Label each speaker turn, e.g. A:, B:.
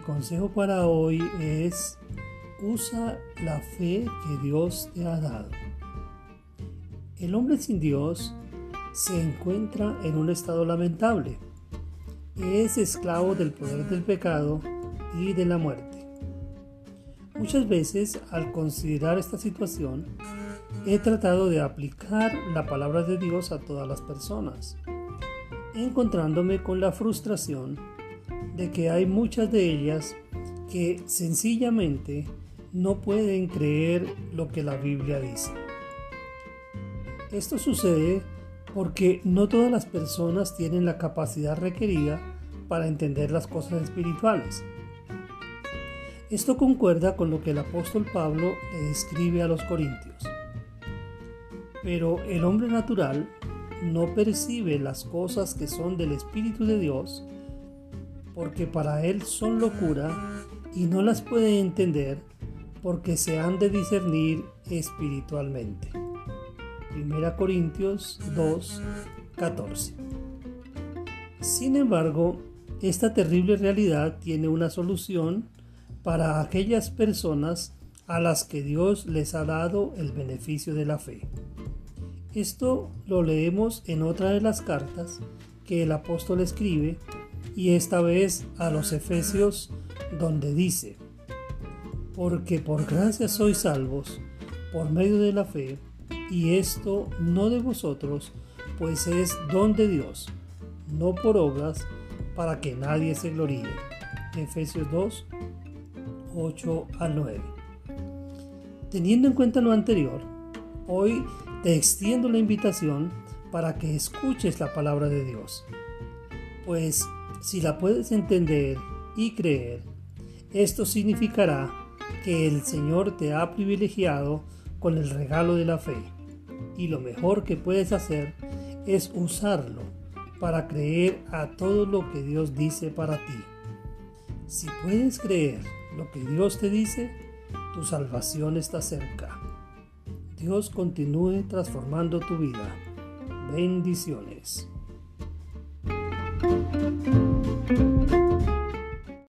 A: consejo para hoy es usa la fe que Dios te ha dado. El hombre sin Dios se encuentra en un estado lamentable. Es esclavo del poder del pecado y de la muerte. Muchas veces al considerar esta situación, he tratado de aplicar la palabra de Dios a todas las personas, encontrándome con la frustración de que hay muchas de ellas que sencillamente no pueden creer lo que la Biblia dice. Esto sucede porque no todas las personas tienen la capacidad requerida para entender las cosas espirituales. Esto concuerda con lo que el apóstol Pablo le escribe a los corintios. Pero el hombre natural no percibe las cosas que son del Espíritu de Dios porque para él son locura y no las puede entender porque se han de discernir espiritualmente. 1 Corintios 2, 14. Sin embargo, esta terrible realidad tiene una solución para aquellas personas a las que Dios les ha dado el beneficio de la fe. Esto lo leemos en otra de las cartas que el apóstol escribe y esta vez a los Efesios donde dice, porque por gracia sois salvos por medio de la fe, y esto no de vosotros, pues es don de Dios, no por obras, para que nadie se gloríe. Efesios 2, 8 al 9. Teniendo en cuenta lo anterior, hoy te extiendo la invitación para que escuches la palabra de Dios, pues si la puedes entender y creer, esto significará que el Señor te ha privilegiado con el regalo de la fe y lo mejor que puedes hacer es usarlo para creer a todo lo que Dios dice para ti. Si puedes creer lo que Dios te dice, tu salvación está cerca. Dios continúe transformando tu vida. Bendiciones.